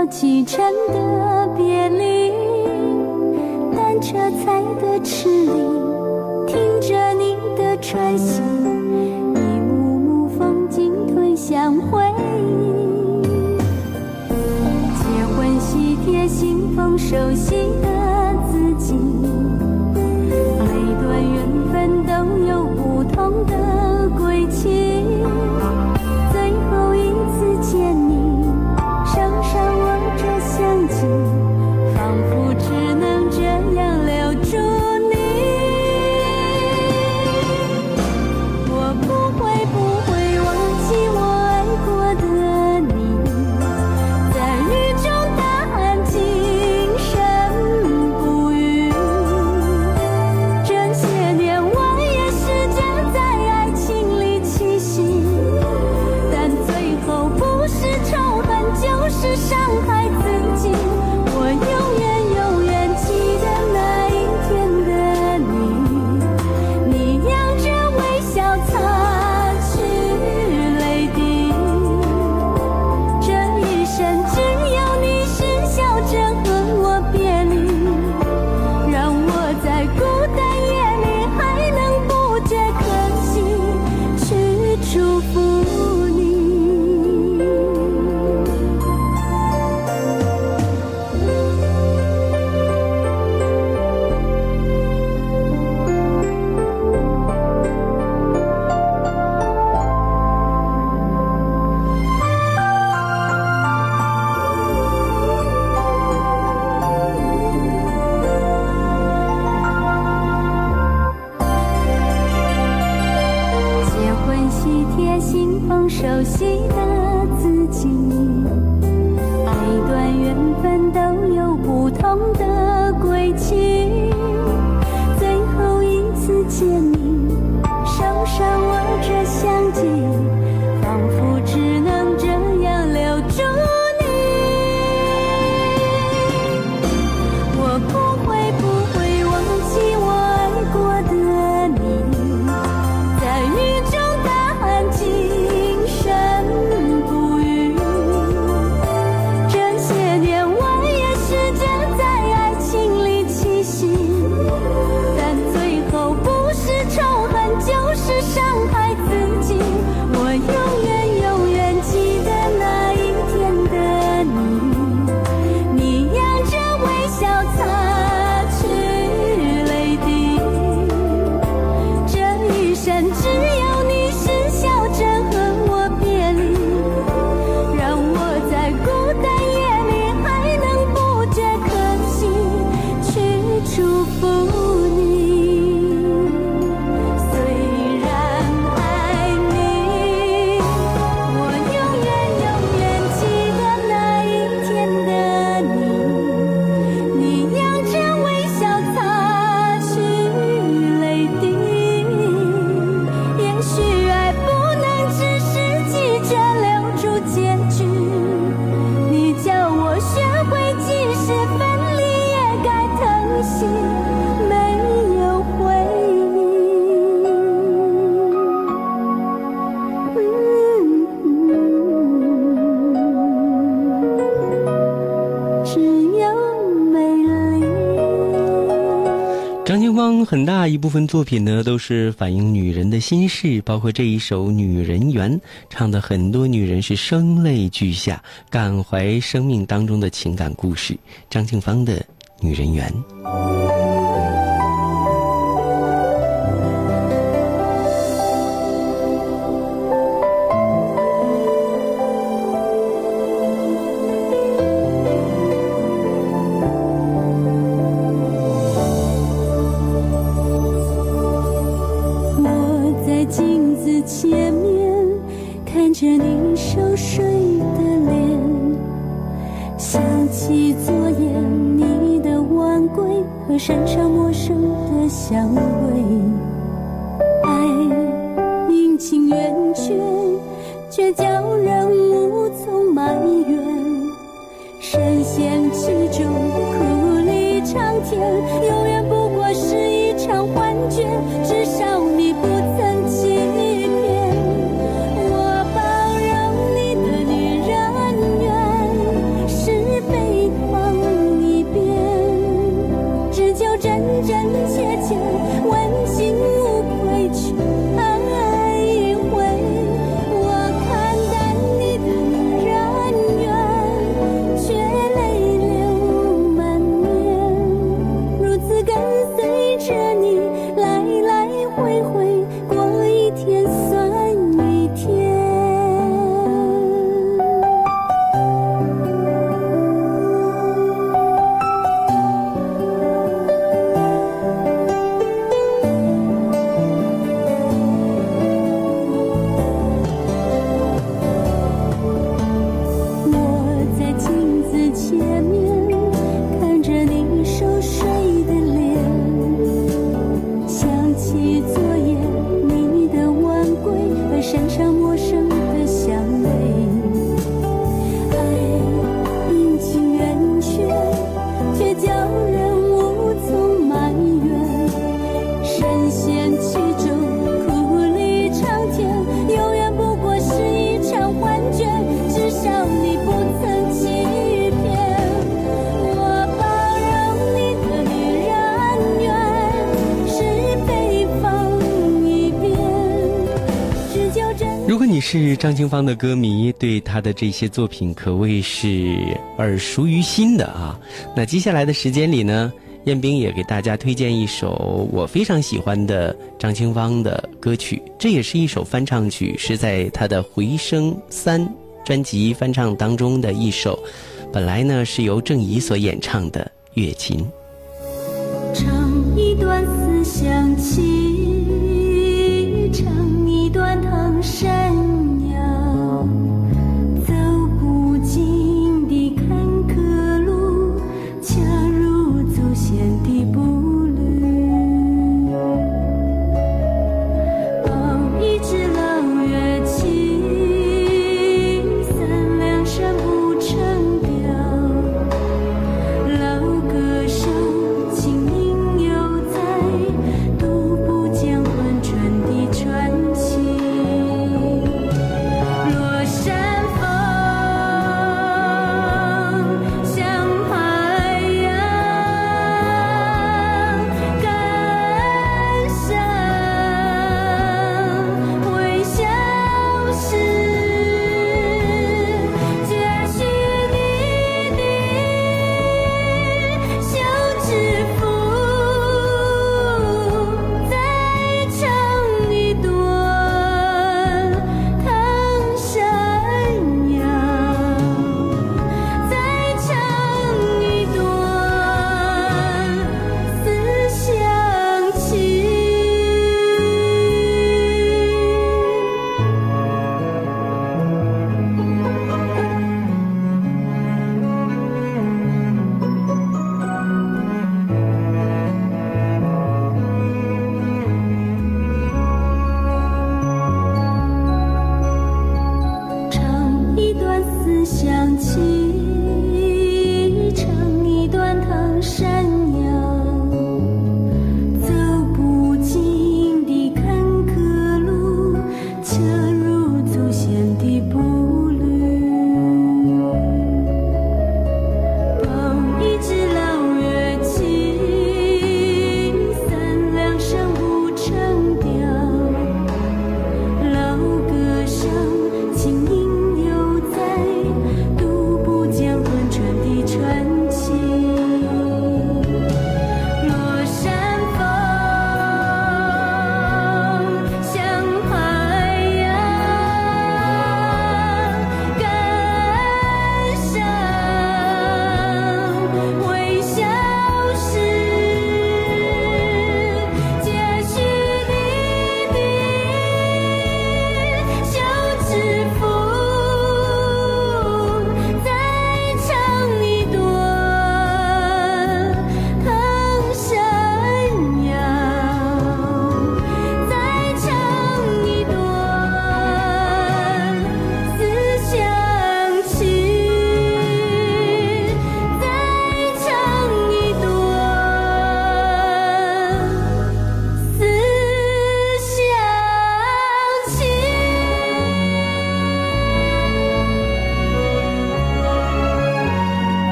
我启程的别离，单车载的痴恋，听着你的喘息，一幕幕风景推向回忆。结婚喜帖，信封手信。熟悉的自己。张庆芳很大一部分作品呢都是反映女人的心事包括这一首女人缘唱的很多女人是声泪俱下感怀生命当中的情感故事。张庆芳的女人缘。情圆缺，却叫人无从埋怨。深陷其中，苦力长天。是张清芳的歌迷，对她的这些作品可谓是耳熟于心的啊。那接下来的时间里呢？彦斌也给大家推荐一首我非常喜欢的张清芳的歌曲，这也是一首翻唱曲，是在她的回声三专辑翻唱当中的一首。本来呢，是由郑怡所演唱的《月琴》。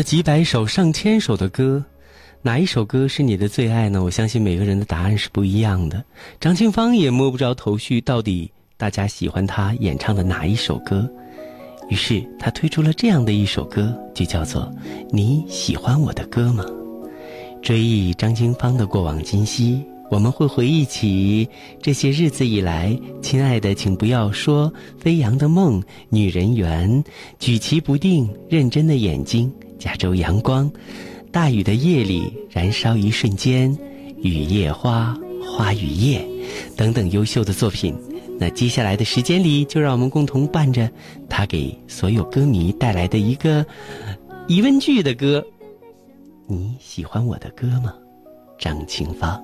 了几百首、上千首的歌，哪一首歌是你的最爱呢？我相信每个人的答案是不一样的。张清芳也摸不着头绪，到底大家喜欢她演唱的哪一首歌？于是她推出了这样的一首歌，就叫做《你喜欢我的歌吗》。追忆张清芳的过往今昔，我们会回忆起这些日子以来，亲爱的，请不要说飞扬的梦、女人缘、举棋不定、认真的眼睛、加州阳光、大雨的夜里、燃烧一瞬间、雨夜花、花雨夜等等优秀的作品。那接下来的时间里，就让我们共同伴着他给所有歌迷带来的一个疑问句的歌。你喜欢我的歌吗？张清芳。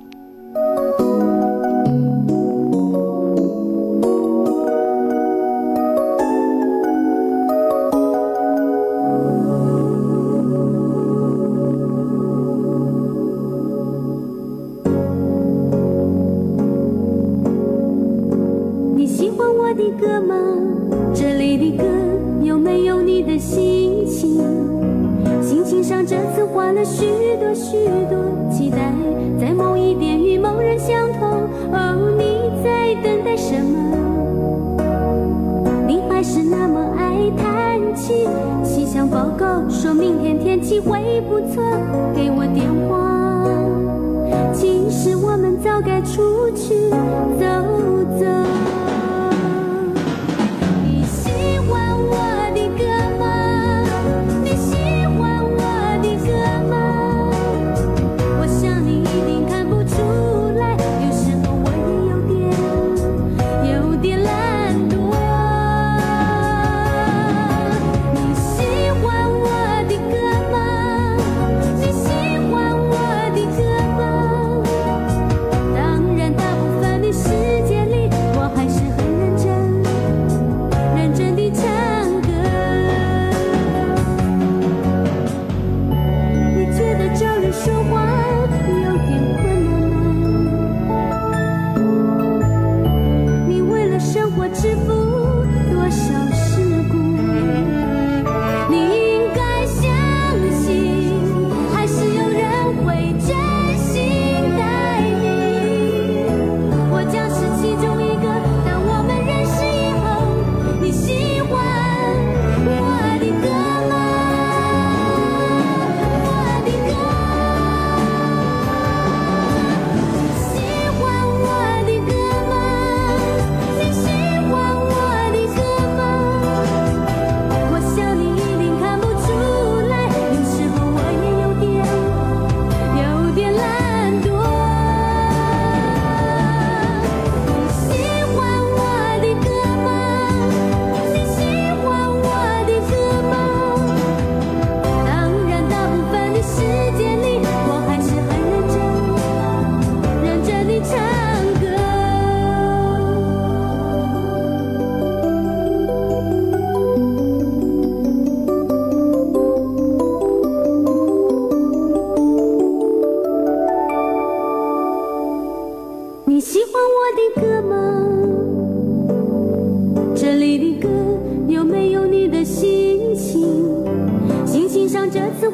的歌吗？这里的歌有没有你的心情？心情上这次换了许多许多期待，在某一点与某人相同。哦，你在等待什么？你还是那么爱叹气。气象报告说明天天气会不错，给我电话。其实我们早该出去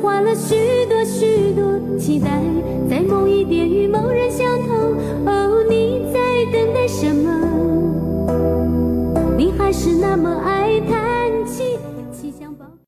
花了许多许多期待，在某一点与某人相同。哦，你在等待什么？你还是那么爱他